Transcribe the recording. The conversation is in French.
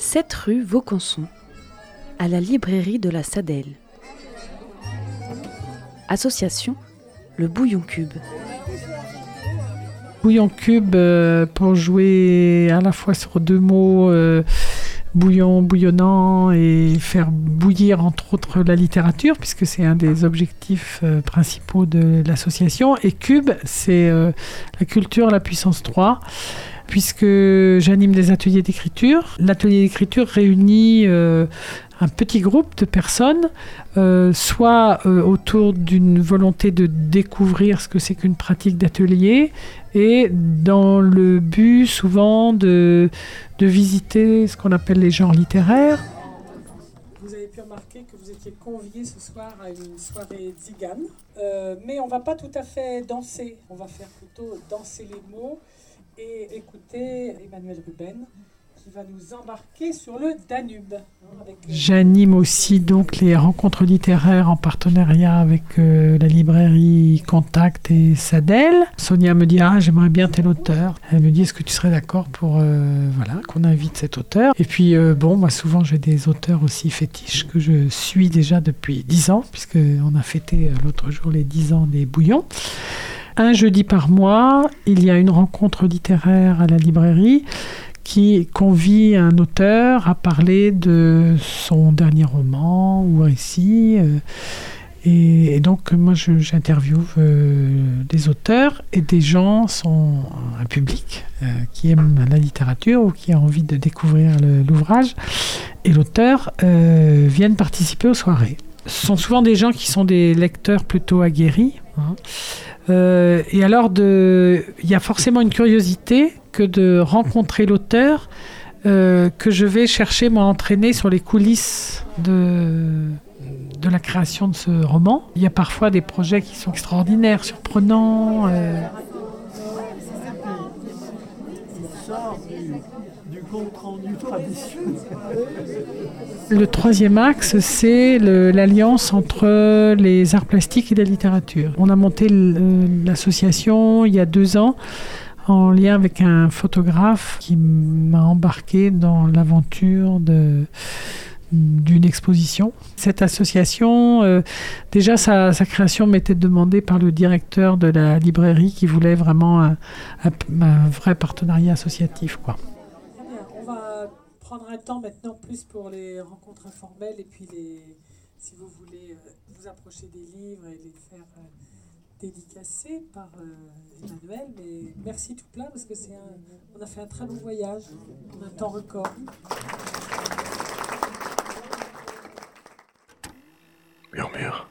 7 rue Vaucanson, à la librairie de la Sadelle. Association Le Bouillon Cube. Bouillon cube euh, pour jouer à la fois sur deux mots, euh, bouillon, bouillonnant et faire bouillir entre autres la littérature, puisque c'est un des objectifs euh, principaux de l'association. Et cube, c'est la culture, la puissance 3 puisque j'anime des ateliers d'écriture. L'atelier d'écriture réunit un petit groupe de personnes, euh, soit euh, autour d'une volonté de découvrir ce que c'est qu'une pratique d'atelier, et dans le but souvent de, visiter ce qu'on appelle les genres littéraires. Vous avez pu remarquer que vous étiez convié ce soir à une soirée zigane, euh, mais on va pas tout à fait danser, on va faire plutôt danser les mots et écouter Emmanuel Ruben qui va nous embarquer sur le Danube. Hein, euh, J'anime aussi donc les rencontres littéraires en partenariat avec euh, la librairie Contact et Sadel. Sonia me dit ah j'aimerais bien tel auteur. Elle me dit est-ce que tu serais d'accord pour euh, voilà qu'on invite cet auteur? Et puis bon moi souvent j'ai des auteurs aussi fétiches que je suis déjà depuis dix ans puisque on a fêté l'autre jour les dix ans des Bouillons. Un jeudi par mois, il y a une rencontre littéraire à la librairie qui convie un auteur à parler de son dernier roman ou récit. Euh, et, donc, moi, j'interviewe euh, des auteurs et des gens, sont un public euh, qui aime la littérature ou qui a envie de découvrir l'ouvrage. Et l'auteur viennent participer aux soirées. Ce sont souvent des gens qui sont des lecteurs plutôt aguerris. Hein. et alors, il y a forcément une curiosité que de rencontrer l'auteur euh, que je vais chercher moi entraîner sur les coulisses de, de la création de ce roman. Il y a parfois des projets qui sont extraordinaires, surprenants. Euh. Le troisième axe, c'est l'alliance entre les arts plastiques et la littérature. On a monté l'association il y a deux ans en lien avec un photographe qui m'a embarqué dans l'aventure de d'une exposition. Cette association, euh, déjà sa, création m'était demandée par le directeur de la librairie qui voulait vraiment un, vrai partenariat associatif. Quoi. On va prendre un temps maintenant plus pour les rencontres informelles et puis les, si vous voulez euh, vous approcher des livres et les faire euh, dédicacé par Emmanuel. Mais merci tout plein parce que c'est un, on a fait un très long voyage en un temps record. Murmure.